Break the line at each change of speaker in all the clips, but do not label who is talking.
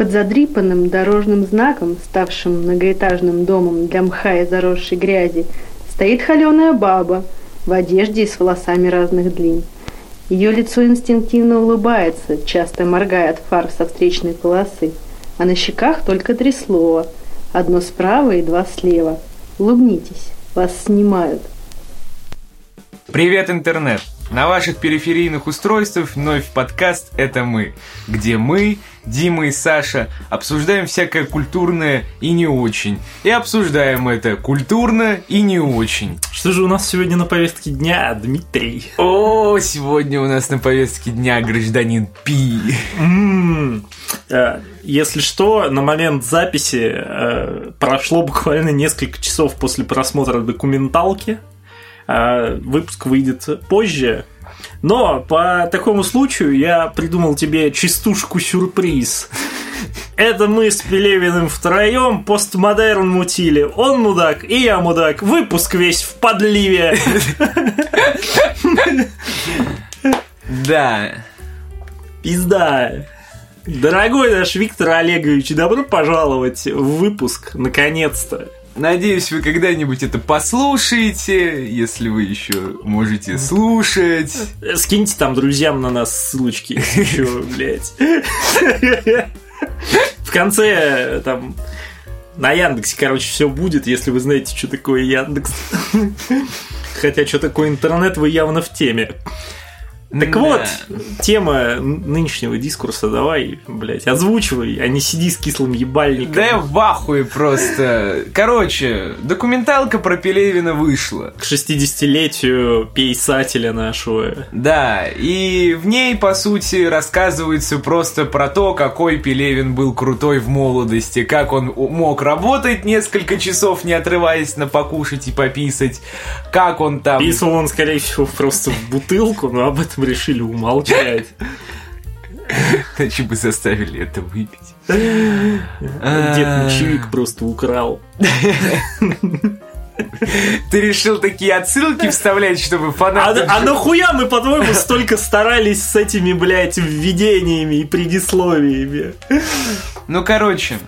Под задрипанным дорожным знаком, ставшим многоэтажным домом для мха и заросшей грязи, стоит холеная баба в одежде и с волосами разных длин. Ее лицо инстинктивно улыбается, часто моргая от фар со встречной полосы, а на щеках только три слова, одно справа и два слева. Улыбнитесь, вас снимают.
Привет, интернет! На ваших периферийных устройствах вновь подкаст «Это мы», где мы, Дима и Саша, обсуждаем всякое культурное и не очень. И обсуждаем это культурно и не очень.
Что же у нас сегодня на повестке дня, Дмитрий?
О, сегодня у нас на повестке дня гражданин Пи.
М-м. Э, Если что, на момент записи э, прошло буквально несколько часов после просмотра документалки. Э, Выпуск выйдет позже. Но по такому случаю я придумал тебе частушку-сюрприз. Это мы с Пелевиным втроем постмодерн мутили. Он мудак, и я мудак. Выпуск весь в подливе.
Да.
Пизда. Дорогой наш Виктор Олегович, добро пожаловать в выпуск, наконец-то.
Надеюсь, вы когда-нибудь это послушаете, если вы еще можете слушать.
Скиньте там друзьям на нас ссылочки. В конце там на Яндексе, короче, все будет, если вы знаете, что такое Яндекс. Хотя, что такое интернет, вы явно в теме. Так
Да.
вот, тема нынешнего дискурса давай, блядь, озвучивай, а не сиди с кислым ебальником.
Да я в ахуе просто. Короче, документалка про Пелевина вышла.
К 60-летию писателя нашего.
Да, и в ней, по сути, рассказывается просто про то, какой Пелевин был крутой в молодости, как он мог работать несколько часов, не отрываясь на покушать и пописать, как он там...
Писал он, скорее всего, просто в бутылку, но об этом решили умолчать.
Иначе бы заставили это выпить.
Дед мочевик просто украл.
Ты решил такие отсылки вставлять, чтобы
А,
фанаты...
а нахуя мы, по-твоему, столько старались с этими, блядь, введениями и предисловиями?
Ну, короче,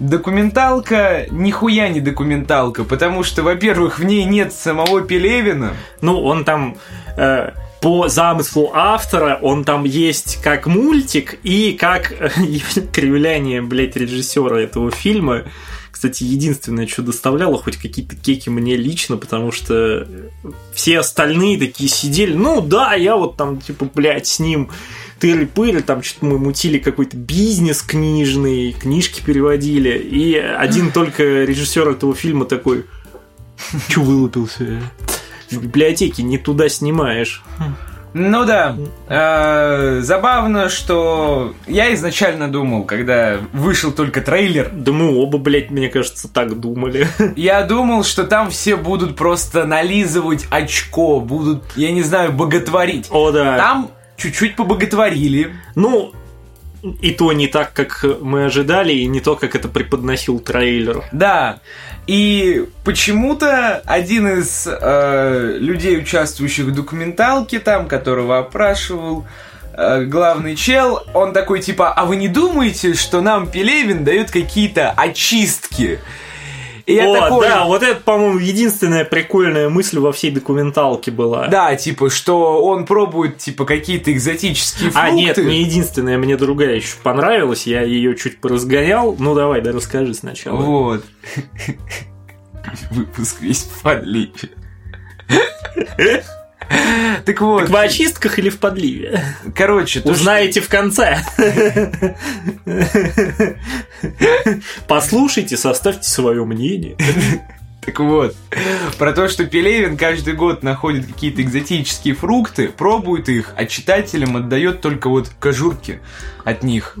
документалка нихуя не документалка, потому что, во-первых, в ней нет самого Пелевина.
Ну, он там... э, по замыслу автора он там есть как мультик и как кривляние, блядь, режиссера этого фильма. Кстати, единственное, что доставляло хоть какие-то кеки мне лично, потому что все остальные такие сидели, ну да, я вот там, типа, блядь, с ним тыры-пыры, там что-то мы мутили какой-то бизнес книжный, книжки переводили, и один только режиссер этого фильма такой, чё вылупился? В библиотеке не туда снимаешь.
Ну да, э, забавно, что я изначально думал, когда вышел только трейлер,
Да мы оба, блядь, мне кажется, так думали.
я думал, что там все будут просто нализывать очко, будут, я не знаю, боготворить.
О, да.
Там чуть-чуть побоготворили.
Ну, и то не так, как мы ожидали, и не то, как это преподносил трейлер.
Да, и почему-то один из э, людей, участвующих в документалке, там, которого опрашивал э, главный чел, он такой типа, а вы не думаете, что нам Пелевин дает какие-то очистки? И я
О,
такой,
да, вот это, по-моему, единственная прикольная мысль во всей документалке была.
да, типа, что он пробует, типа, какие-то экзотические фрукты.
А, нет, не единственная, мне другая еще понравилась, я ее чуть поразгонял. Ну, давай, да расскажи сначала.
Вот. Выпуск весь в. Так вот,
Так в очистках или в подливе?
короче, то, что-
Узнаете в конце. Послушайте, составьте свое мнение.
Так вот, про то, что Пелевин каждый год находит какие-то экзотические фрукты, пробует их, а читателям отдает только вот кожурки от них.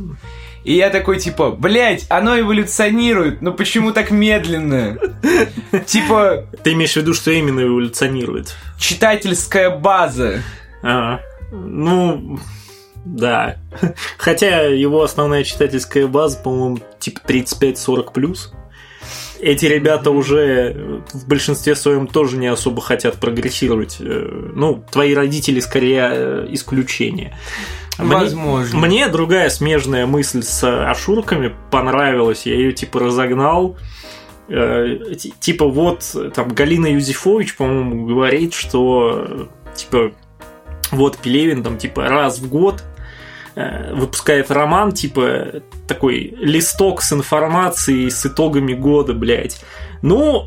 И я такой, типа, блять, оно эволюционирует, но почему так медленно? Типа,
Ты имеешь в виду, что именно эволюционирует?
читательская база.
А, ну, да. Хотя его основная читательская база, по-моему, типа 35-40 плюс. Эти ребята уже в большинстве своем тоже не особо хотят прогрессировать. Э, Ну, твои родители скорее э, исключение.
Возможно.
Мне, мне другая смежная мысль с Ашурками понравилась. Я ее типа разогнал. Э, типа вот там Галина Юзефович, по-моему, говорит, что типа вот Пелевин там типа раз в год э, выпускает роман, типа такой листок с информацией, с итогами года, блядь. Ну,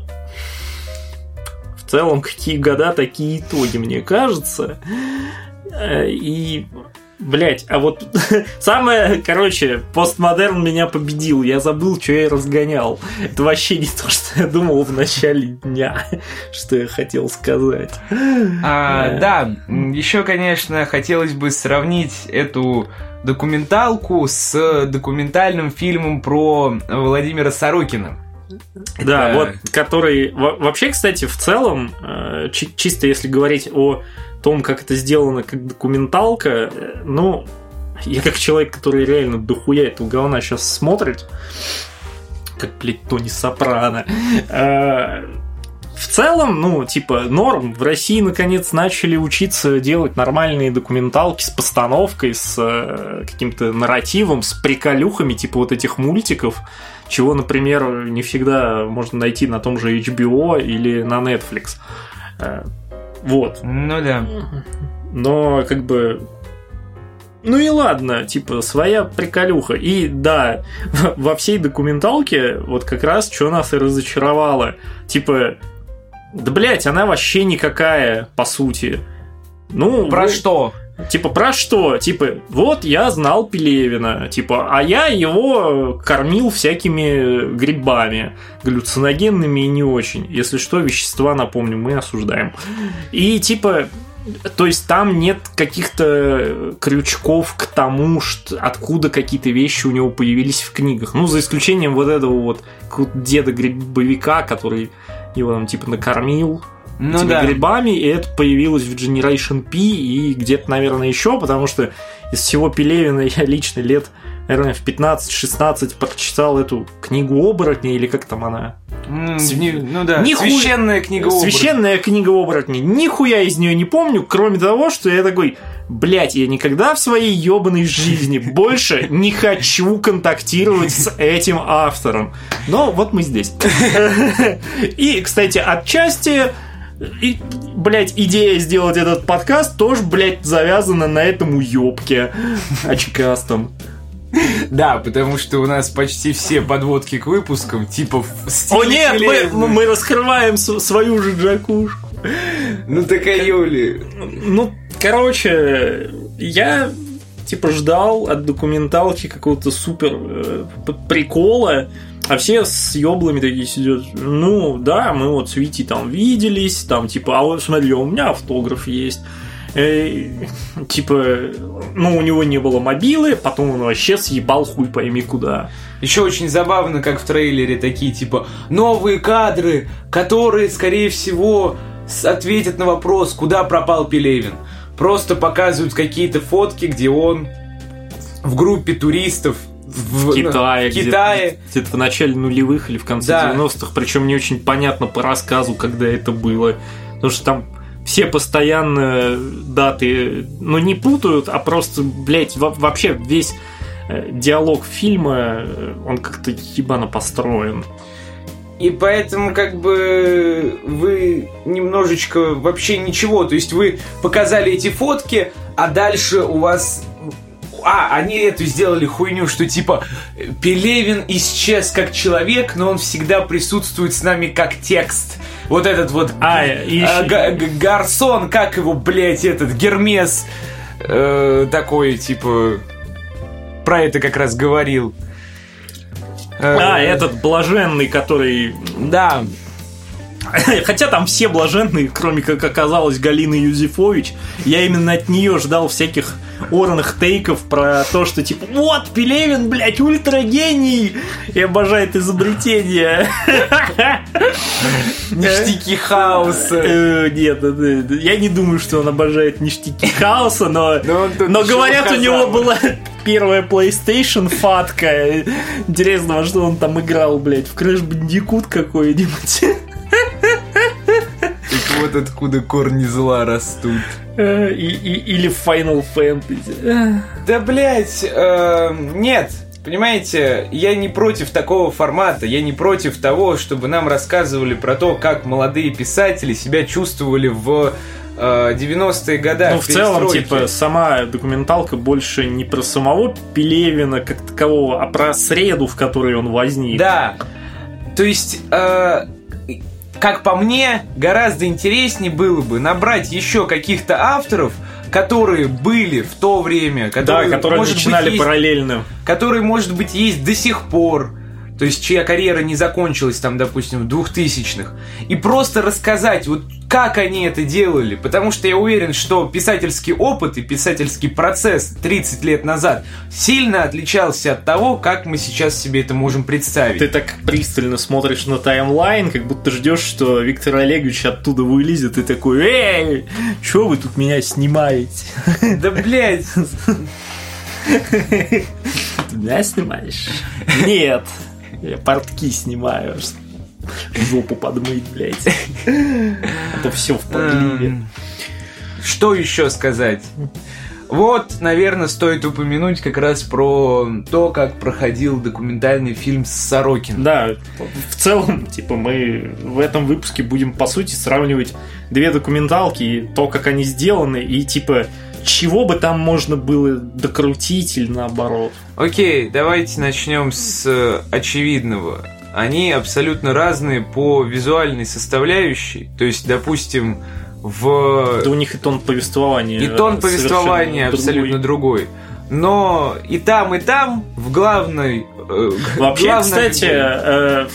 в целом, какие года, такие итоги, мне кажется. Э, и Блять, а вот самое, короче, постмодерн меня победил. Я забыл, что я разгонял. Это вообще не то, что я думал в начале дня, что я хотел сказать.
А, да, еще, конечно, хотелось бы сравнить эту документалку с документальным фильмом про Владимира Сорокина.
Да, Это... вот, который... Вообще, кстати, в целом, э, чисто если говорить о том, как это сделано как документалка, э, ну, я как человек, который реально дохуя этого говна сейчас смотрит, как, блядь, Тони Сопрано, э, в целом, ну, типа, норм. В России, наконец, начали учиться делать нормальные документалки с постановкой, с э, каким-то нарративом, с приколюхами, типа вот этих мультиков, чего, например, не всегда можно найти на том же HBO или на Netflix. Вот.
Ну да.
Но как бы ну и ладно, типа, своя приколюха. И да, во всей документалке вот как раз что нас и разочаровало. Типа, да блять, она вообще никакая, по сути. Ну,
про вы... что?
Типа, про что? Типа, вот я знал Пелевина, типа, а я его кормил всякими грибами, галлюциногенными и не очень. Если что, вещества, напомню, мы осуждаем. И, типа, то есть там нет каких-то крючков к тому, что откуда какие-то вещи у него появились в книгах. Ну, за исключением вот этого вот деда грибовика, который его там типа накормил, ну, этими да. грибами, и это появилось в Generation P и где-то, наверное, еще, потому что из всего Пелевина я лично лет, наверное, в 15-16 прочитал эту книгу оборотней, или как там она?
Mm, Св... Ну да, Ниху... священная книга оборотней.
Священная книга оборотней. Нихуя из нее не помню, кроме того, что я такой, блять, я никогда в своей ебаной жизни больше не хочу контактировать с этим автором. Но вот мы здесь. И, кстати, отчасти и, блядь, идея сделать этот подкаст тоже, блядь, завязана на этом уёбке очкастом.
Да, потому что у нас почти все подводки к выпускам, типа
О нет, мы, мы раскрываем свою же джакушку.
Ну такая Юли.
Ну, короче, я типа ждал от документалки какого-то супер э, прикола, а все с еблами такие сидят. Ну, да, мы вот с Вити там виделись, там, типа, а вот смотри, у меня автограф есть. Э, типа, ну, у него не было мобилы, потом он вообще съебал хуй пойми куда.
Еще очень забавно, как в трейлере такие, типа, новые кадры, которые, скорее всего, ответят на вопрос, куда пропал Пелевин. Просто показывают какие-то фотки, где он в группе туристов
в, Китае. В Китае. Где-то, в начале нулевых или в конце да. 90-х. Причем не очень понятно по рассказу, когда это было. Потому что там все постоянно даты, ну, не путают, а просто, блядь, вообще весь э, диалог фильма, э, он как-то ебано построен.
И поэтому как бы вы немножечко вообще ничего, то есть вы показали эти фотки, а дальше у вас а, они эту сделали хуйню, что типа Пелевин исчез как человек, но он всегда присутствует с нами как текст. Вот этот вот
а, и а,
Гарсон, как его, блядь, этот Гермес э, такой, типа, про это как раз говорил.
А, э, этот блаженный, который...
Да.
Хотя там все блаженные, кроме, как оказалось, Галины Юзефович. Я именно от нее ждал всяких орных тейков про то, что типа вот Пелевин, блядь, ультрагений и обожает изобретения.
Ништяки хаоса.
Э, нет, я не думаю, что он обожает ништяки хаоса, но, но говорят, у него была первая PlayStation фатка. Интересно, что он там играл, блядь, в Crash Bandicoot какой-нибудь.
Вот откуда корни зла растут.
Э, и, и, или Final Fantasy.
Да, блядь, э, нет. Понимаете, я не против такого формата, я не против того, чтобы нам рассказывали про то, как молодые писатели себя чувствовали в 90-е годы.
Ну, в целом, типа, сама документалка больше не про самого Пелевина как такового, а про среду, в которой он возник.
Да. То есть, э, как по мне, гораздо интереснее было бы набрать еще каких-то авторов, которые были в то время,
которые, да, которые может начинали быть, есть, параллельно,
которые, может быть, есть до сих пор, то есть чья карьера не закончилась там, допустим, в двухтысячных, и просто рассказать, вот как они это делали, потому что я уверен, что писательский опыт и писательский процесс 30 лет назад сильно отличался от того, как мы сейчас себе это можем представить.
Ты так пристально смотришь на таймлайн, как будто ждешь, что Виктор Олегович оттуда вылезет и такой, эй, что вы тут меня снимаете?
Да, блядь.
Ты меня снимаешь? Нет. Я портки снимаю, жопу подмыть, блядь. А то все в подливе. Эм,
что еще сказать? Вот, наверное, стоит упомянуть как раз про то, как проходил документальный фильм с Сорокин.
Да, в целом, типа, мы в этом выпуске будем, по сути, сравнивать две документалки, и то, как они сделаны, и, типа, чего бы там можно было докрутить или наоборот.
Окей, давайте начнем с э, очевидного. Они абсолютно разные по визуальной составляющей. То есть, допустим, в...
Да у них и тон повествования.
И тон повествования абсолютно другой. Но и там, и там в главной
Э, Вообще, кстати, э,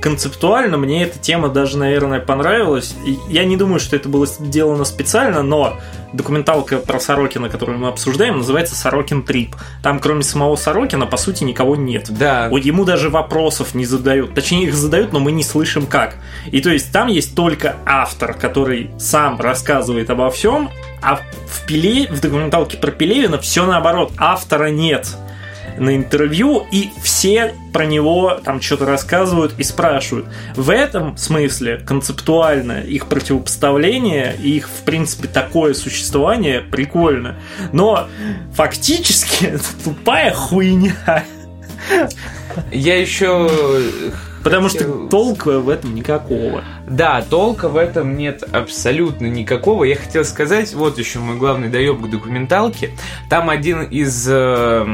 концептуально мне эта тема даже, наверное, понравилась. Я не думаю, что это было сделано специально, но документалка про Сорокина, которую мы обсуждаем, называется «Сорокин Трип». Там, кроме самого Сорокина, по сути, никого нет.
Да.
Вот ему даже вопросов не задают. Точнее, их задают, но мы не слышим как. И то есть там есть только автор, который сам рассказывает обо всем, а в, Пеле, в документалке про Пелевина все наоборот. Автора нет на интервью, и все про него там что-то рассказывают и спрашивают. В этом смысле концептуально их противопоставление и их, в принципе, такое существование прикольно. Но фактически это тупая хуйня.
Я еще
Потому что толка в этом никакого.
Да, толка в этом нет абсолютно никакого. Я хотел сказать, вот еще мой главный доеб к документалке. Там один из э,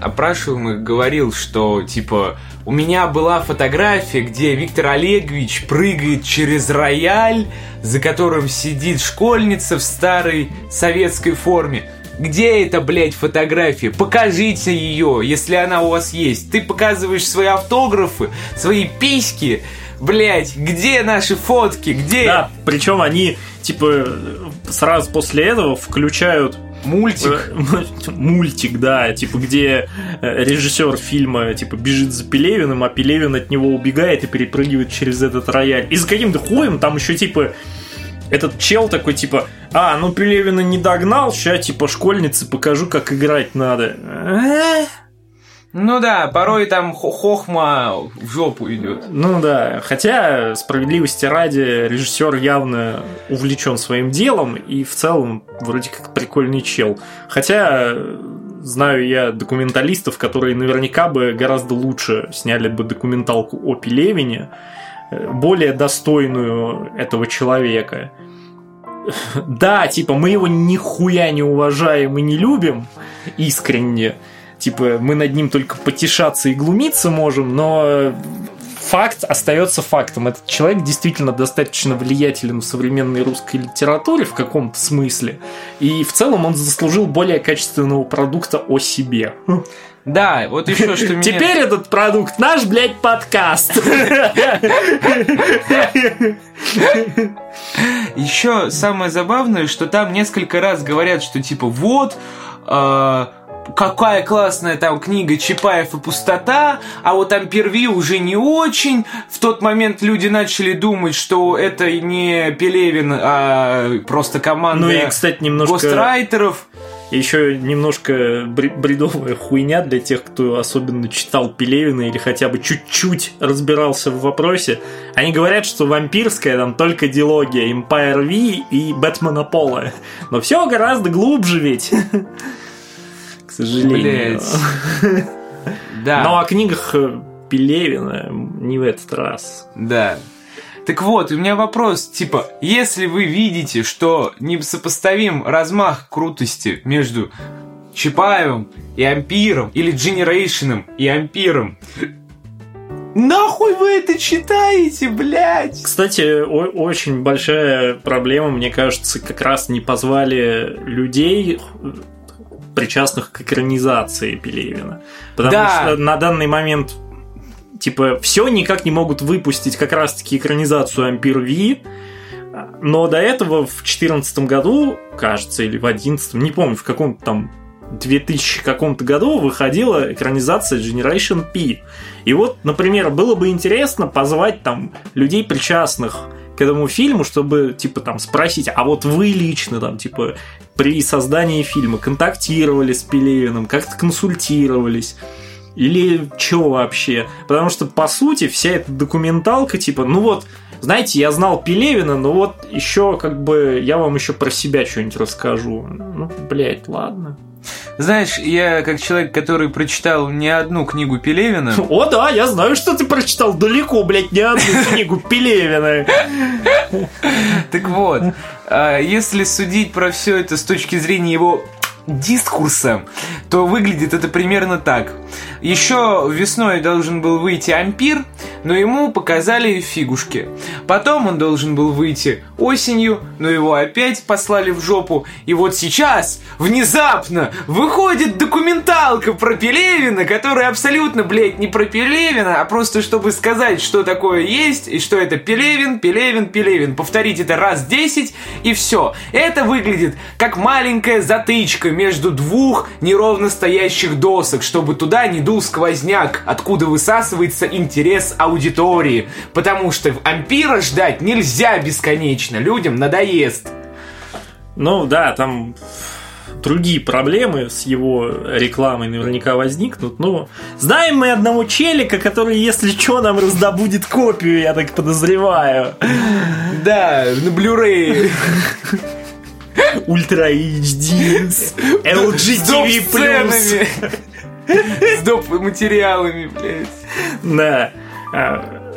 опрашиваемых говорил, что типа у меня была фотография, где Виктор Олегович прыгает через рояль, за которым сидит школьница в старой советской форме. Где эта, блядь, фотография? Покажите ее, если она у вас есть. Ты показываешь свои автографы, свои письки. Блять, где наши фотки? Где?
Да, причем они, типа, сразу после этого включают
Мультик.
Э, мультик, да, типа, где э, режиссер фильма, типа, бежит за Пелевиным, а Пелевин от него убегает и перепрыгивает через этот рояль. И за каким-то хуем там еще, типа, этот чел такой, типа, а, ну Пелевина не догнал, сейчас, типа, школьнице покажу, как играть надо.
Ну да, порой там хохма в жопу идет.
Ну да, хотя справедливости ради режиссер явно увлечен своим делом и в целом вроде как прикольный чел. Хотя знаю я документалистов, которые наверняка бы гораздо лучше сняли бы документалку о Пелевине, более достойную этого человека. Да, типа, мы его нихуя не уважаем и не любим искренне. Типа, мы над ним только потешаться и глумиться можем, но факт остается фактом. Этот человек действительно достаточно влиятелен в современной русской литературе в каком-то смысле. И в целом он заслужил более качественного продукта о себе.
Да, вот еще что меня...
Теперь этот продукт наш, блядь, подкаст.
Еще самое забавное, что там несколько раз говорят, что типа вот, а, какая классная там книга Чапаев и пустота, а вот там Перви уже не очень. В тот момент люди начали думать, что это не Пелевин, а просто команда
ну и, кстати, немножко...
гострайтеров.
Еще немножко бредовая хуйня для тех, кто особенно читал Пелевина или хотя бы чуть-чуть разбирался в вопросе. Они говорят, что вампирская там только дилогия Empire V и Бэтмена Пола. Но все гораздо глубже ведь. К сожалению. Да. Но о книгах Пелевина не в этот раз.
Да. Так вот, у меня вопрос, типа, если вы видите, что несопоставим размах крутости между Чапаевым и Ампиром, или Дженерейшеном и Ампиром, Нахуй вы это читаете, блядь?
Кстати, очень большая проблема, мне кажется, как раз не позвали людей, причастных к экранизации Пелевина. Потому да. что на данный момент типа, все никак не могут выпустить как раз-таки экранизацию Ампир Ви, но до этого в 2014 году, кажется, или в 2011, не помню, в каком-то там 2000 каком-то году выходила экранизация Generation P. И вот, например, было бы интересно позвать там людей причастных к этому фильму, чтобы, типа, там, спросить, а вот вы лично, там, типа, при создании фильма контактировали с Пелевиным, как-то консультировались, или что вообще? Потому что, по сути, вся эта документалка, типа, ну вот, знаете, я знал Пелевина, но вот еще как бы я вам еще про себя что-нибудь расскажу. Ну, блядь, ладно.
Знаешь, я как человек, который прочитал не одну книгу Пелевина...
О, да, я знаю, что ты прочитал далеко, блядь, не одну книгу Пелевина.
Так вот, а если судить про все это с точки зрения его дискурса, то выглядит это примерно так. Еще весной должен был выйти Ампир, но ему показали фигушки. Потом он должен был выйти осенью, но его опять послали в жопу. И вот сейчас, внезапно, выходит документалка про Пелевина, которая абсолютно, блядь, не про Пелевина, а просто чтобы сказать, что такое есть, и что это Пелевин, Пелевин, Пелевин. Повторить это раз 10, и все. Это выглядит как маленькая затычка между двух неровно стоящих досок, чтобы туда не дул сквозняк, откуда высасывается интерес аудитории. Потому что ампира ждать нельзя бесконечно, людям надоест.
Ну да, там другие проблемы с его рекламой наверняка возникнут. Ну, знаем мы одного челика, который, если что, нам раздобудет копию, я так подозреваю.
Да, на Blu-ray.
Ультра HD, LG TV+.
С доп. материалами, блядь.
Да. А,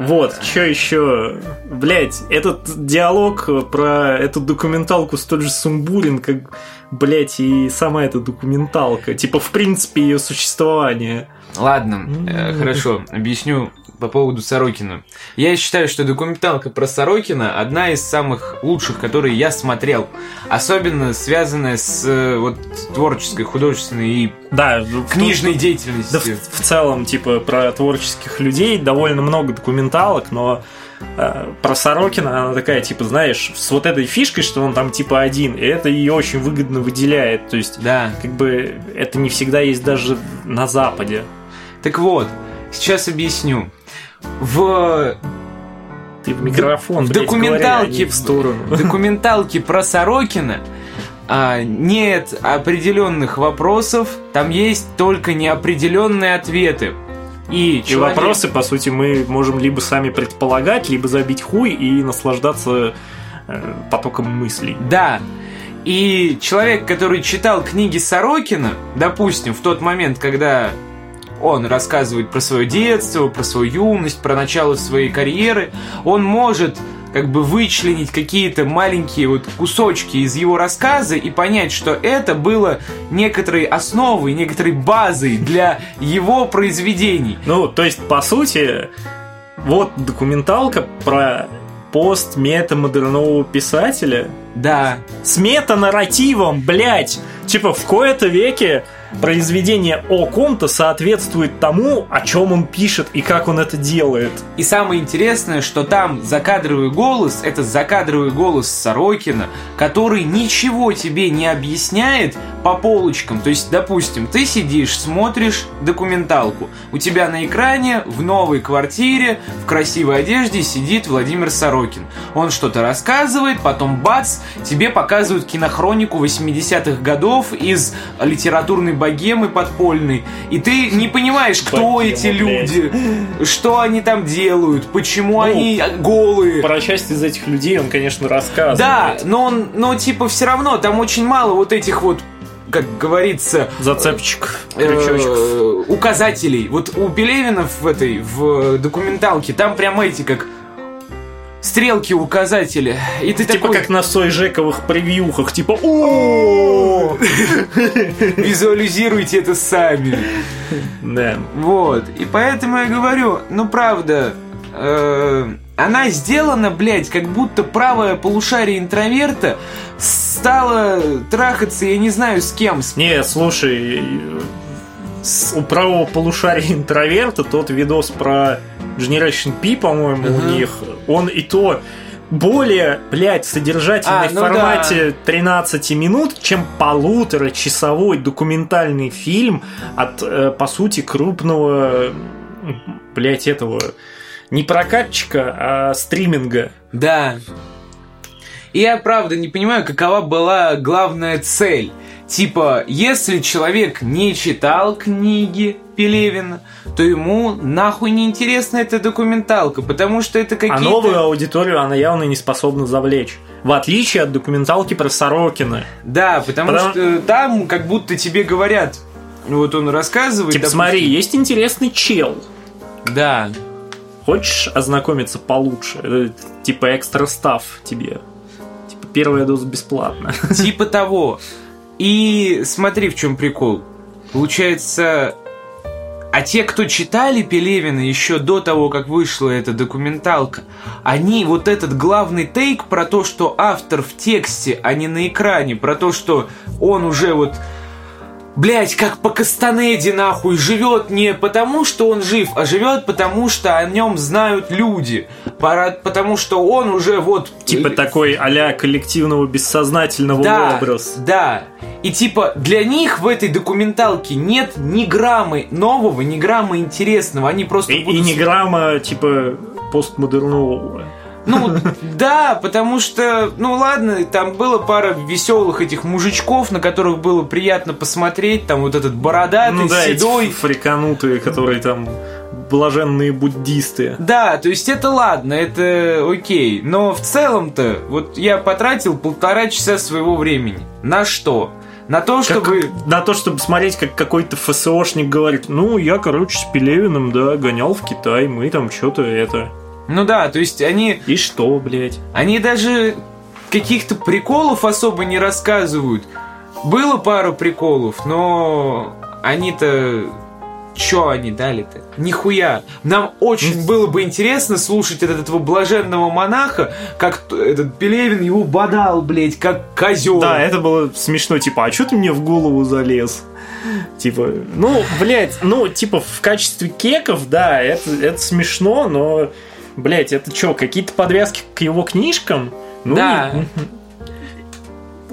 вот, что еще? Блять, этот диалог про эту документалку столь же сумбурен, как, блять, и сама эта документалка. Типа, в принципе, ее существование.
Ладно, э, хорошо, объясню по поводу Сорокина. Я считаю, что документалка про Сорокина одна из самых лучших, которые я смотрел. Особенно связанная с э, вот творческой, художественной и
да,
книжной в, деятельностью.
Да, в, в целом, типа, про творческих людей довольно много документалок, но э, про Сорокина она такая, типа, знаешь, с вот этой фишкой, что он там типа один, и это ее очень выгодно выделяет. То есть,
да.
как бы это не всегда есть даже на Западе.
Так вот, сейчас объясню в
ты в микрофон,
в блядь, документалке говоря, а в сторону. В документалке про Сорокина а, нет определенных вопросов, там есть только неопределенные ответы.
И, человек... и вопросы, по сути, мы можем либо сами предполагать, либо забить хуй и наслаждаться э, потоком мыслей.
Да. И человек, который читал книги Сорокина, допустим, в тот момент, когда он рассказывает про свое детство, про свою юность, про начало своей карьеры. Он может как бы вычленить какие-то маленькие вот кусочки из его рассказа и понять, что это было некоторой основой, некоторой базой для его произведений.
Ну, то есть, по сути, вот документалка про пост метамодернового писателя.
Да.
С метанарративом, блядь. Типа в кои-то веке произведение о ком-то соответствует тому, о чем он пишет и как он это делает.
И самое интересное, что там закадровый голос, это закадровый голос Сорокина, который ничего тебе не объясняет, по полочкам. То есть, допустим, ты сидишь, смотришь документалку. У тебя на экране в новой квартире в красивой одежде сидит Владимир Сорокин. Он что-то рассказывает, потом бац, тебе показывают кинохронику 80-х годов из литературной богемы подпольной. И ты не понимаешь, кто
Богема,
эти
блядь.
люди, что они там делают, почему
Ну,
они голые.
Про часть из этих людей он, конечно, рассказывает.
Да, но он, но типа все равно там очень мало вот этих вот, как говорится,
Зацепчик,
э,
крючочков.
указателей. Вот у Пелевина в этой в документалке там прям эти как стрелки указатели. И ты
Типа
такой
как на Сойжековых превьюхах, типа о
визуализируйте это сами.
Да.
Вот. И поэтому я говорю, ну правда, э, она сделана, блядь, как будто правое полушарие интроверта стало трахаться, я не знаю с кем,
Не, слушай, у правого полушария интроверта тот видос про Generation P, по-моему, у
Ага.
них, он и то более, блядь, содержательный
А,
в
ну
формате 13 минут, чем полуторачасовой документальный фильм от, э, по сути, крупного, блядь, этого не прокатчика, а стриминга.
Да. И я правда не понимаю, какова была главная цель. Типа, если человек не читал книги Пелевина, то ему нахуй не интересна эта документалка, потому что это какие-то...
А новую аудиторию она явно не способна завлечь. В отличие от документалки про Сорокина.
Да, потому,
Потому-
что там как будто тебе говорят, вот он рассказывает...
Типа,
допустим,
смотри, есть интересный чел.
Да,
Хочешь ознакомиться получше? Это, типа экстра став тебе. Типа первая доза бесплатно.
типа того. И смотри, в чем прикол. Получается, а те, кто читали Пелевина еще до того, как вышла эта документалка, они вот этот главный тейк про то, что автор в тексте, а не на экране, про то, что он уже вот Блять, как по Кастанеде нахуй живет не потому, что он жив, а живет потому, что о нем знают люди. Потому что он уже вот
Типа такой а коллективного бессознательного
да,
образ.
Да. И типа для них в этой документалке нет ни граммы нового, ни грамма интересного. Они просто
И, и
будут...
не грамма, типа, постмодернового.
Ну, да, потому что, ну ладно, там было пара веселых этих мужичков, на которых было приятно посмотреть, там вот этот бородатый,
ну да,
седой.
эти фриканутые, которые там блаженные буддисты.
Да, то есть это ладно, это окей. Но в целом-то, вот я потратил полтора часа своего времени. На что? На то,
Как-
чтобы...
на то, чтобы смотреть, как какой-то ФСОшник говорит, ну, я, короче, с Пелевиным, да, гонял в Китай, мы там что-то это...
Ну да, то есть они,
И что, блядь?
они даже каких-то приколов особо не рассказывают. Было пару приколов, но они-то... Чё они дали-то? Нихуя. Нам очень было бы интересно слушать от этого блаженного монаха, как этот Пелевин его бодал, блядь, как козел.
Да, это было смешно, типа, а что ты мне в голову залез? Типа, ну, блядь, ну, типа, в качестве кеков, да, это, это смешно, но, блядь, это что, какие-то подвязки к его книжкам? Ну,
Да.
не-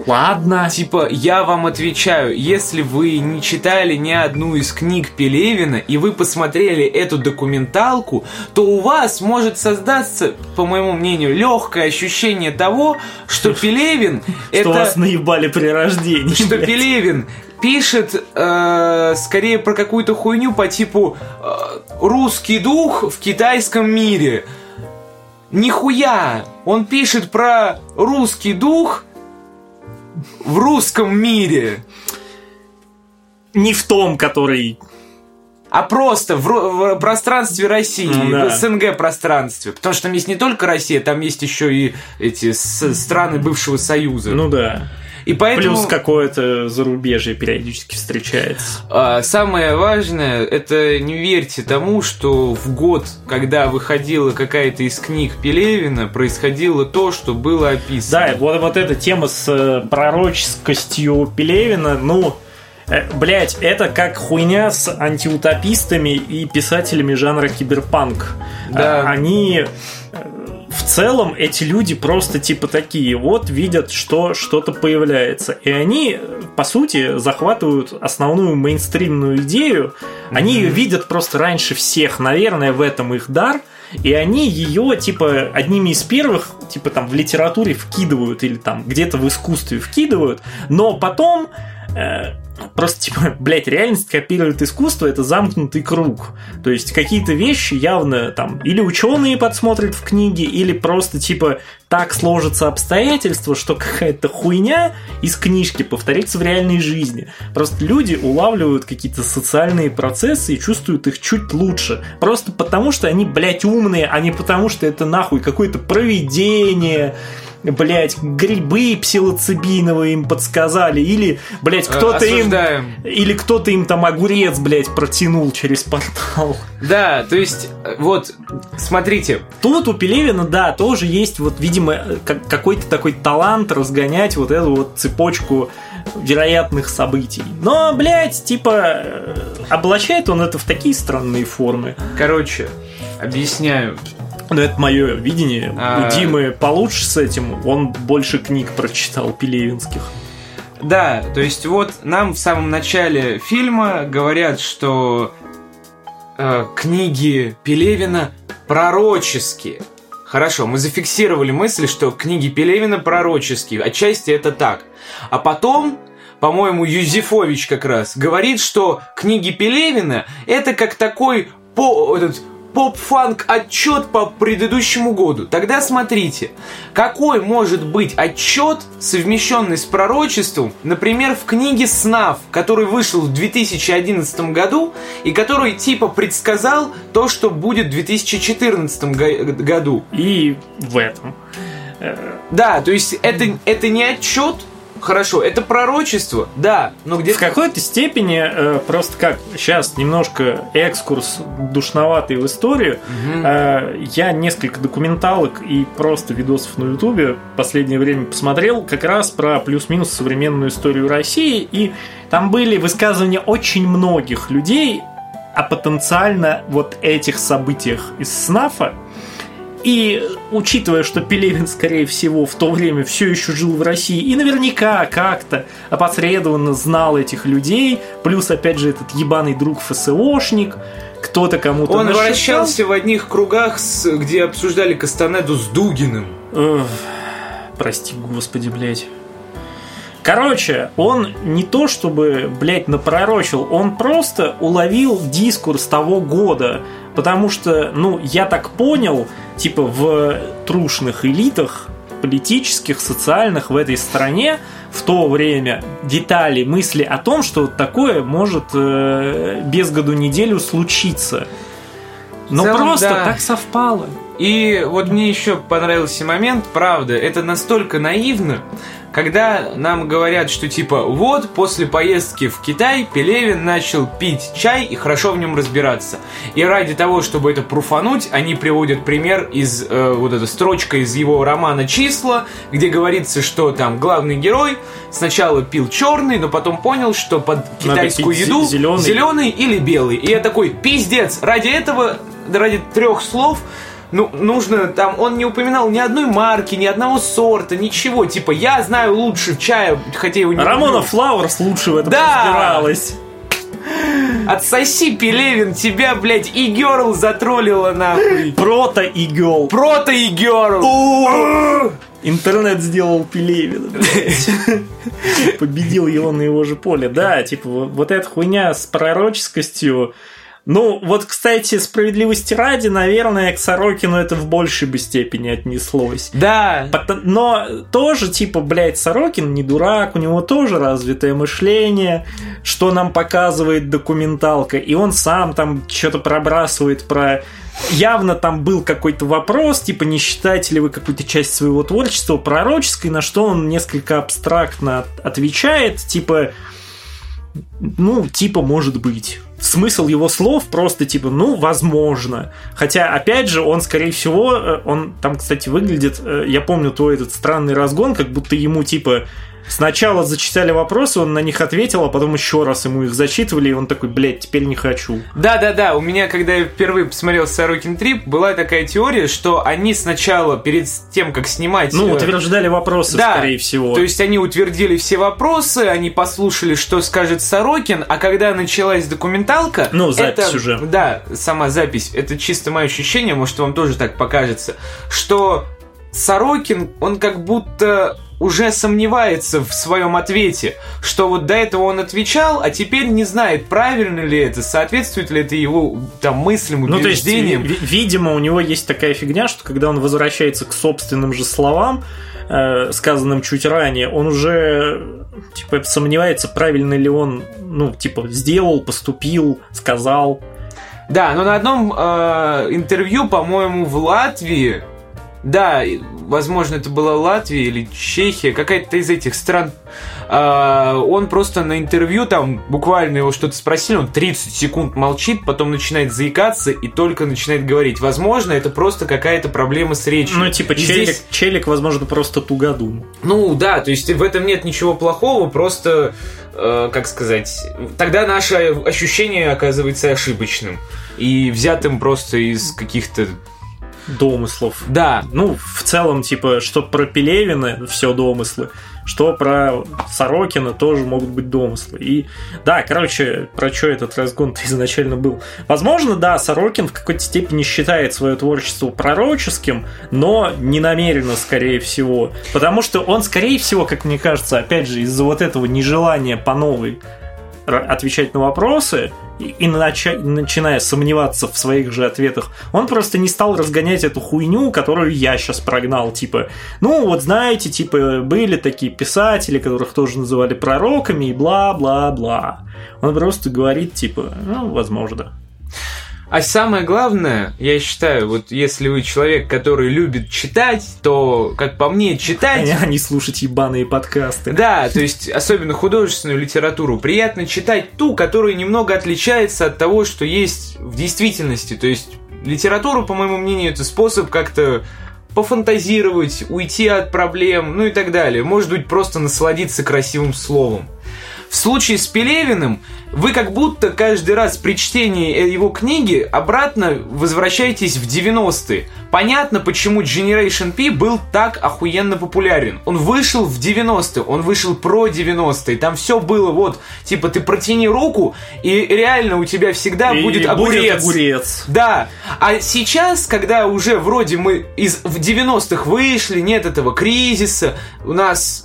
Ладно.
Типа, я вам отвечаю, если вы не читали ни одну из книг Пелевина, и вы посмотрели эту документалку, то у вас может создаться, по моему мнению, легкое ощущение того, что Пелевин
Что вас наебали при рождении.
Что. Пелевин пишет э, скорее про какую-то хуйню по типу э, русский дух в китайском мире. Нихуя! Он пишет про русский дух в русском мире.
Не в том, который...
А просто в, в пространстве России,
Ну да.
в СНГ пространстве. Потому что там есть не только Россия, там есть еще и эти страны бывшего Союза.
Ну да.
И поэтому...
Плюс какое-то зарубежье периодически встречается.
А, Самое важное, это не верьте тому, что в год, когда выходила какая-то из книг Пелевина, происходило то, что было описано.
Да, вот, вот эта тема с э, пророческостью Пелевина, ну, э, блять, это как хуйня с антиутопистами и писателями жанра киберпанк.
Да.
А, Они э, в целом эти люди просто типа такие, вот видят, что что-то появляется. И они, по сути, захватывают основную мейнстримную идею. Они ее видят просто раньше всех, наверное, в этом их дар. И они ее, типа, одними из первых, типа, там, в литературе вкидывают или там где-то в искусстве вкидывают, но потом Просто, типа, блядь, реальность копирует искусство, это замкнутый круг. То есть какие-то вещи явно там или ученые подсмотрят в книге, или просто, типа, так сложатся обстоятельства, что какая-то хуйня из книжки повторится в реальной жизни. Просто люди улавливают какие-то социальные процессы и чувствуют их чуть лучше. Просто потому, что они, блядь, умные, а не потому, что это нахуй какое-то проведение, блядь, грибы псилоцибиновые им подсказали, или, блядь, кто-то им... Или кто-то им там огурец, блядь, протянул через портал.
Да, то есть, вот, смотрите.
Тут у Пелевина, да, тоже есть, вот, видимо, какой-то такой талант разгонять вот эту вот цепочку вероятных событий. Но, блядь, типа, э, облачает он это в такие странные формы.
Короче, объясняю.
Ну, это мое видение. А... У Димы получше с этим. Он больше книг прочитал пелевинских.
Да, то есть вот нам в самом начале фильма говорят, что э, книги Пелевина пророческие. Хорошо, мы зафиксировали мысль, что книги Пелевина пророческие. Отчасти это так. А потом по-моему, Юзефович как раз говорит, что книги Пелевина это как такой по, этот, поп-фанк отчет по предыдущему году. Тогда смотрите, какой может быть отчет, совмещенный с пророчеством, например, в книге «Снав», который вышел в 2011 году и который типа предсказал то, что будет в 2014 году.
И в этом.
Да, то есть это, это не отчет, Хорошо, это пророчество, да, но где
В какой-то степени, э, просто как сейчас немножко экскурс душноватый в историю, угу. э, я несколько документалок и просто видосов на ютубе в последнее время посмотрел как раз про плюс-минус современную историю России, и там были высказывания очень многих людей о потенциально вот этих событиях из СНАФа, и учитывая, что Пелевин, скорее всего, в то время все еще жил в России и наверняка как-то опосредованно знал этих людей, плюс, опять же, этот ебаный друг ФСОшник, кто-то кому-то
Он нашептал. вращался в одних кругах, где обсуждали Кастанеду с Дугиным.
Эх, прости, господи, блядь. Короче, он не то чтобы, блядь, напророчил, он просто уловил дискурс того года. Потому что, ну, я так понял, типа в трушных элитах политических, социальных в этой стране в то время детали, мысли о том, что такое может э, без году неделю случиться. Но целом, просто да. так совпало.
И вот мне еще понравился момент, правда, это настолько наивно, когда нам говорят, что типа вот после поездки в Китай Пелевин начал пить чай и хорошо в нем разбираться. И ради того, чтобы это пруфануть, они приводят пример из э, вот эта строчка из его романа «Числа», где говорится, что там главный герой сначала пил черный, но потом понял, что под китайскую еду зеленый. зеленый или белый. И я такой, пиздец, ради этого, ради трех слов ну, нужно там, он не упоминал ни одной марки, ни одного сорта, ничего. Типа, я знаю лучше чая, хотя его не
Рамона Флауэрс лучше в этом да! разбиралась.
Отсоси, Пелевин, тебя, блядь, и Герл затроллила нахуй.
Прото и Герл.
Прото и Герл.
Интернет сделал Пелевина, Победил его на его же поле. Да, типа, вот эта хуйня с пророческостью, ну, вот, кстати, справедливости ради, наверное, к Сорокину это в большей бы степени отнеслось.
Да.
Но тоже, типа, блядь, Сорокин не дурак, у него тоже развитое мышление, что нам показывает документалка, и он сам там что-то пробрасывает про явно там был какой-то вопрос, типа, не считаете ли вы какую-то часть своего творчества пророческой, на что он несколько абстрактно отвечает, типа, ну, типа, может быть смысл его слов просто типа, ну, возможно. Хотя, опять же, он, скорее всего, э, он там, кстати, выглядит, э, я помню твой этот странный разгон, как будто ему типа Сначала зачитали вопросы, он на них ответил, а потом еще раз ему их зачитывали, и он такой, блядь, теперь не хочу.
Да-да-да, у меня, когда я впервые посмотрел Сорокин Трип, была такая теория, что они сначала, перед тем, как снимать...
Ну,
э,
утверждали вопросы,
да,
скорее всего.
То есть они утвердили все вопросы, они послушали, что скажет Сорокин, а когда началась документалка...
Ну, запись
это,
уже.
Да, сама запись. Это чисто мое ощущение, может, вам тоже так покажется, что Сорокин, он как будто уже сомневается в своем ответе, что вот до этого он отвечал, а теперь не знает, правильно ли это, соответствует ли это его там мыслям,
Ну, то есть,
убеждениям.
ви- видимо, у него есть такая фигня, что когда он возвращается к собственным же словам, э, сказанным чуть ранее, он уже типа сомневается, правильно ли он, ну, типа, сделал, поступил, сказал.
Да, но на одном э, интервью, по-моему, в Латвии, да, возможно, это была Латвия или Чехия, какая-то из этих стран, э, он просто на интервью, там, буквально его что-то спросили, он 30 секунд молчит, потом начинает заикаться и только начинает говорить. Возможно, это просто какая-то проблема с речью.
Ну, типа,
И
челик,
здесь-
челик, возможно, просто тугодум.
ну да, то есть в этом нет ничего плохого, просто, э, как сказать, тогда наше ощущение оказывается ошибочным и взятым просто из каких-то...
Домыслов.
Да,
Ну, в целом, типа, что про Пелевина все домыслы, что про Сорокина тоже могут быть домыслы. И да, короче, про что этот разгон-то изначально был. Возможно, да, Сорокин в какой-то степени считает свое творчество пророческим, но не намеренно, скорее всего. Потому что он, скорее всего, как мне кажется, опять же, из-за вот этого нежелания по новой отвечать на вопросы и, и начиная сомневаться в своих же ответах, он просто не стал разгонять эту хуйню, которую я сейчас прогнал. Типа, ну вот знаете, типа, были такие писатели, которых тоже называли пророками и бла-бла-бла. Он просто говорит, типа, ну, возможно.
А самое главное, я считаю, вот если вы человек, который любит читать, то, как по мне, читать...
А не слушать ебаные подкасты.
Да, то есть особенно художественную литературу приятно читать ту, которая немного отличается от того, что есть в действительности. То есть литература, по моему мнению, это способ как-то пофантазировать, уйти от проблем, ну и так далее. Может быть, просто насладиться красивым словом. В случае с Пелевиным вы как будто каждый раз при чтении э, его книги обратно возвращаетесь в 90-е. Понятно, почему Generation P был так охуенно популярен. Он вышел в 90-е, он вышел про 90-е. Там все было вот, типа, ты протяни руку, и реально у тебя всегда
И
будет огурец.
огурец.
Да, а сейчас, когда уже вроде мы из в 90-х вышли, нет этого кризиса, у нас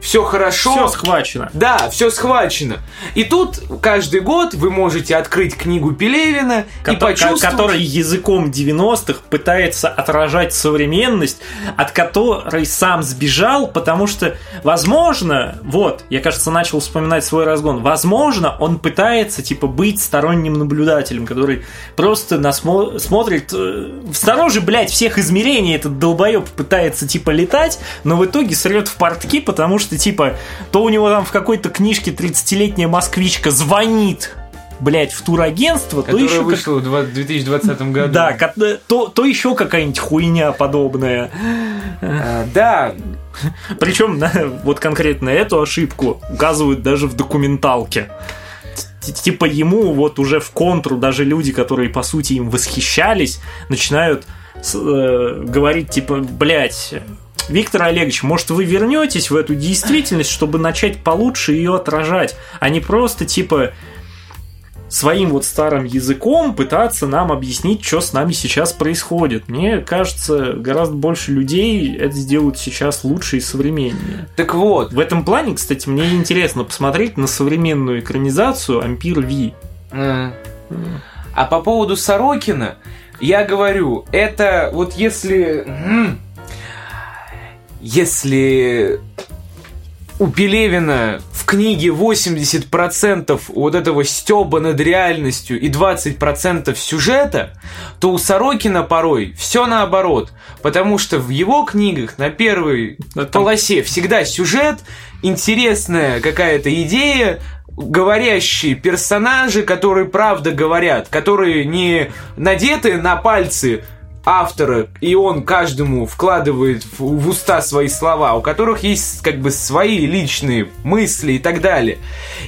все хорошо.
Все схвачено.
Да, все схвачено. И тут каждый год вы можете открыть книгу Пелевина и
Кото-
почувствовать...
который языком 90-х пытается отражать современность, от которой сам сбежал, потому что, возможно, вот, я, кажется, начал вспоминать свой разгон, возможно, он пытается, типа, быть сторонним наблюдателем, который просто насмо- смотрит э, снаружи, блядь, всех измерений этот долбоеб пытается, типа, летать, но в итоге срет в портки, потому что, типа, то у него там в какой-то книжке 30-летняя москвичка звонит блять, в турагентство, то
которая
еще как-
вышла в два- 2020 году.
да, ко- то, то еще какая-нибудь хуйня подобная.
А, да,
Причем на, вот конкретно эту ошибку указывают даже в документалке. Типа ему вот уже в контру даже люди, которые по сути им восхищались, начинают э, говорить типа, блядь, Виктор Олегович, может вы вернетесь в эту действительность, чтобы начать получше ее отражать, а не просто типа своим вот старым языком пытаться нам объяснить, что с нами сейчас происходит. Мне кажется, гораздо больше людей это сделают сейчас лучше и современнее.
так вот.
В этом плане, кстати, мне интересно посмотреть на современную экранизацию Ампир Ви.
э, А по поводу Сорокина, я говорю, это вот если... м, Если у Пелевина в книге 80% вот этого стеба над реальностью и 20% сюжета, то у Сорокина порой все наоборот. Потому что в его книгах на первой
Это-
полосе всегда сюжет, интересная какая-то идея, говорящие персонажи, которые правда говорят, которые не надеты на пальцы автора, и он каждому вкладывает в, в уста свои слова, у которых есть как бы свои личные мысли и так далее.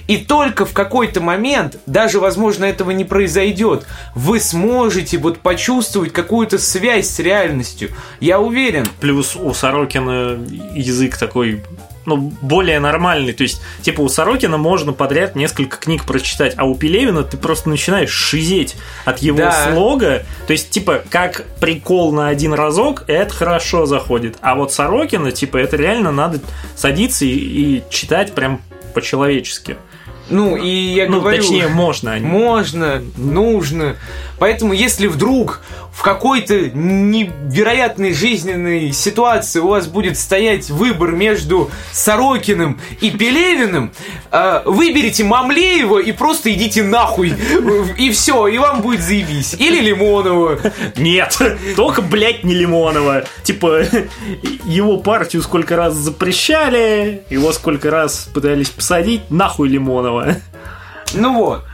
И только в какой-то момент, даже возможно этого не произойдет, вы сможете вот почувствовать какую-то связь с реальностью. Я уверен.
Плюс у Сорокина язык такой ну, более нормальный. То есть, типа, у Сорокина можно подряд несколько книг прочитать, а у Пелевина ты просто начинаешь шизеть от его да. слога. То есть, типа, как прикол на один разок, это хорошо заходит. А вот Сорокина, типа, это реально надо садиться и, и читать прям по-человечески.
Ну, и я ну, говорю...
точнее, можно.
Можно, нужно. Поэтому, если вдруг в какой-то невероятной жизненной ситуации у вас будет стоять выбор между Сорокиным и Пелевиным, э, выберите Мамлеева и просто идите нахуй. И все, и вам будет заебись. Или Лимонова.
Нет, только, блядь, не Лимонова. Типа, его партию сколько раз запрещали, его сколько раз пытались посадить, нахуй Лимонова.
Ну вот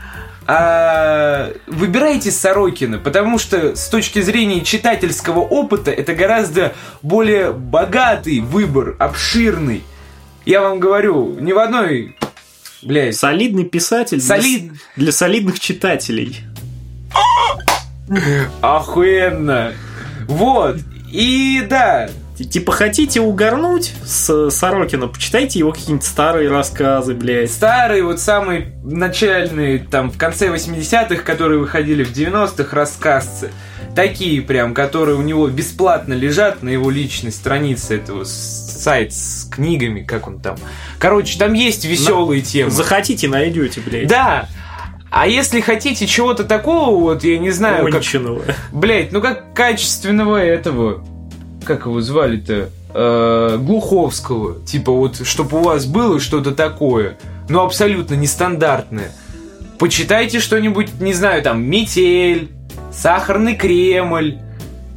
а, выбирайте Сорокина, потому что с точки зрения читательского опыта это гораздо более богатый выбор, обширный. Я вам говорю, ни в одной, блядь...
Солидный писатель
Солид...
для, для солидных читателей.
Охуенно. Вот. И да,
Типа хотите угорнуть с Сорокина, почитайте его какие-нибудь старые рассказы, блядь.
Старые, вот самые начальные, там, в конце 80-х, которые выходили в 90-х, рассказцы. Такие прям, которые у него бесплатно лежат на его личной странице этого сайт с книгами, как он там. Короче, там есть веселые на... темы.
Захотите, найдете, блядь.
Да, а если хотите чего-то такого, вот, я не знаю,
Конченого.
как... Блять, ну как качественного этого как его звали-то, э, Глуховского, типа вот, чтобы у вас было что-то такое, но абсолютно нестандартное. Почитайте что-нибудь, не знаю, там, «Метель», «Сахарный Кремль»,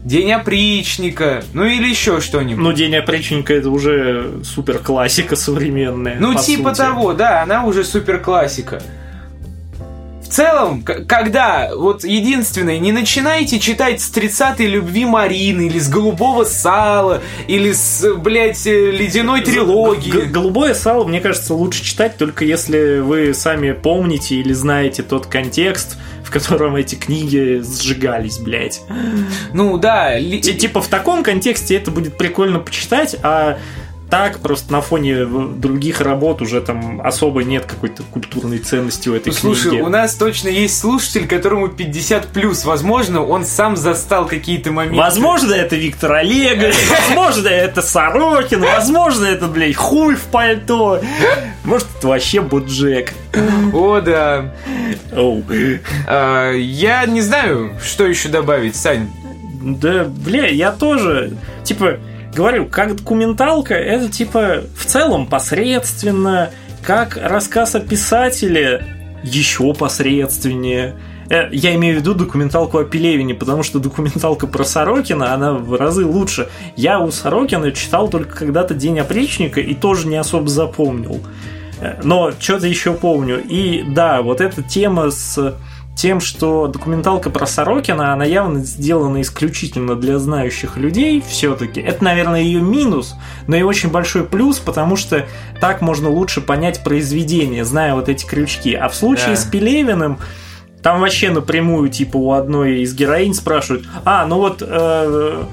День опричника, ну или еще что-нибудь.
Ну, День опричника это уже супер классика современная.
Ну, типа сути. того, да, она уже супер классика в целом, когда вот единственное, не начинайте читать с 30-й любви Марины, или с голубого сала, или с, блядь, э, ледяной трилогии.
Голубое сало, мне кажется, лучше читать только если вы сами помните или знаете тот контекст, в котором эти книги сжигались, блядь.
Ну да.
Типа в таком контексте это будет прикольно почитать, а так, просто на фоне других работ уже там особо нет какой-то культурной ценности у этой ну,
Слушай, книги. у нас точно есть слушатель, которому 50 плюс. Возможно, он сам застал какие-то моменты.
Возможно, это Виктор Олегович, возможно, это Сорокин, возможно, это, блядь, хуй в пальто. Может, это вообще Буджек.
О, да. А, я не знаю, что еще добавить, Сань.
Да, бля, я тоже. Типа, говорю, как документалка, это типа в целом посредственно, как рассказ о писателе еще посредственнее. Э, я имею в виду документалку о Пелевине, потому что документалка про Сорокина, она в разы лучше. Я у Сорокина читал только когда-то День опричника и тоже не особо запомнил. Э, но что-то еще помню. И да, вот эта тема с тем, что документалка про Сорокина, она явно сделана исключительно для знающих людей все-таки. Это, наверное, ее минус, но и очень большой плюс, потому что так можно лучше понять произведение, зная вот эти крючки. А в случае да. с Пелевиным, там вообще напрямую, типа, у одной из героинь спрашивают, а, ну вот... Э,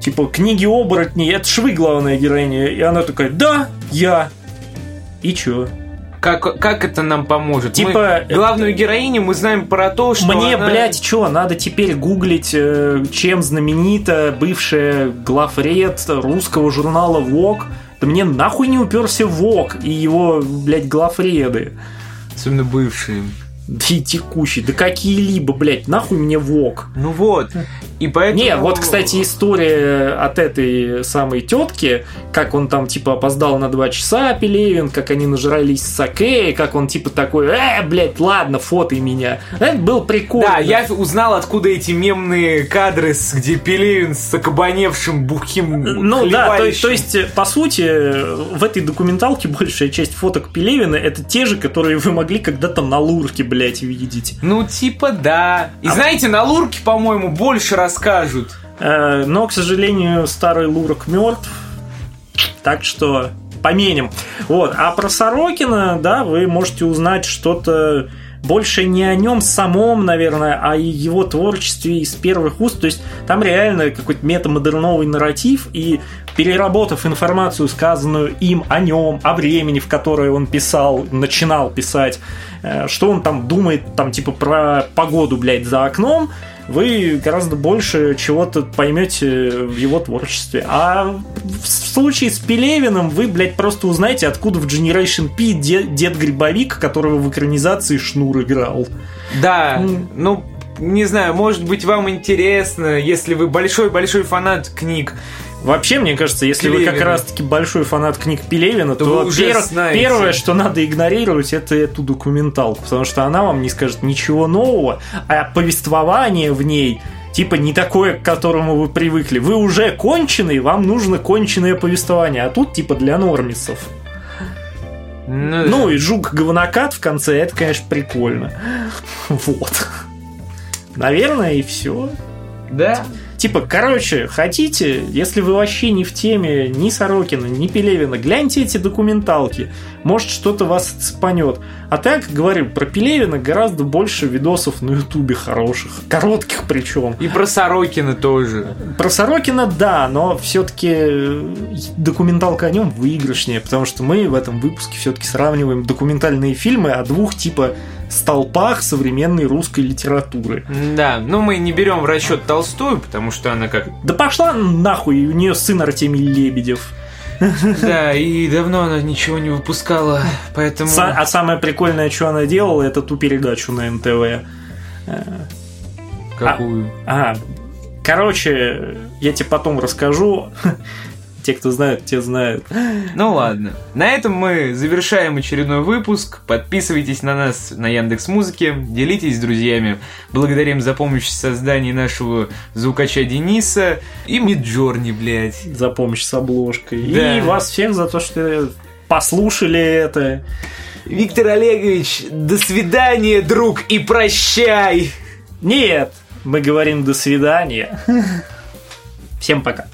типа, книги оборотней, это швы главная героиня. И она такая, да, я. И чё?
Как, как это нам поможет?
Типа...
Мы, главную героиню мы знаем про то, что
Мне,
она...
блядь, что, надо теперь гуглить, э, чем знаменита бывшая главред русского журнала Vogue? Да мне нахуй не уперся Vogue и его, блядь, главреды.
Особенно бывшие.
Да и текущий, да какие-либо, блядь, нахуй мне ВОК.
Ну вот, и поэтому...
Не, вот, кстати, история от этой самой тетки, как он там, типа, опоздал на два часа, Пелевин, как они нажрались с саке, как он, типа, такой, э, блядь, ладно, фотай меня. Это был прикольно.
Да, я узнал, откуда эти мемные кадры, где Пелевин с окабаневшим бухим
Ну да, то, то есть, по сути, в этой документалке большая часть фоток Пелевина это те же, которые вы могли когда-то на Лурке, блядь, видеть.
Ну, типа, да. И а знаете, на Лурке, по-моему, больше расскажут.
Э, но, к сожалению, старый Лурок мертв. Так что поменим. Вот. А про Сорокина, да, вы можете узнать что-то больше не о нем самом, наверное, а о его творчестве из первых уст. То есть там реально какой-то метамодерновый нарратив, и переработав информацию, сказанную им о нем, о времени, в которое он писал, начинал писать, э, что он там думает, там, типа, про погоду, блядь, за окном, вы гораздо больше чего-то поймете в его творчестве. А в случае с Пелевиным вы, блядь, просто узнаете, откуда в Generation P дед, дед Грибовик, которого в экранизации Шнур играл.
Да, mm. ну, не знаю, может быть, вам интересно, если вы большой-большой фанат книг,
Вообще, мне кажется, если Пелевина. вы как раз-таки большой фанат книг Пелевина, то, то пер... первое, что надо игнорировать, это эту документалку, потому что она вам не скажет ничего нового, а повествование в ней типа не такое, к которому вы привыкли. Вы уже конченый, вам нужно конченое повествование, а тут типа для нормисов. Ну, ну и жук говнокат в конце, это, конечно, прикольно. Вот. Наверное, и все.
Да.
Типа, короче, хотите, если вы вообще не в теме ни Сорокина, ни Пелевина, гляньте эти документалки. Может, что-то вас цепанет. А так, говорю, про Пелевина гораздо больше видосов на Ютубе хороших. Коротких причем.
И про Сорокина тоже.
Про Сорокина, да, но все-таки э, документалка о нем выигрышнее, потому что мы в этом выпуске все-таки сравниваем документальные фильмы о двух типа столпах современной русской литературы.
Да, но мы не берем в расчет Толстую, потому что она как...
Да пошла нахуй, у нее сын Артемий Лебедев.
Да, и давно она ничего не выпускала, поэтому...
А самое прикольное, что она делала, это ту передачу на НТВ.
Какую?
А, а, короче, я тебе потом расскажу. Те, кто знают, те знают.
Ну ладно. На этом мы завершаем очередной выпуск. Подписывайтесь на нас на Яндекс Музыке, делитесь с друзьями. Благодарим за помощь в создании нашего звукача Дениса и Миджорни, блядь.
За помощь с обложкой. Да. И вас всех за то, что послушали это.
Виктор Олегович, до свидания, друг, и прощай!
Нет, мы говорим до свидания. Всем пока.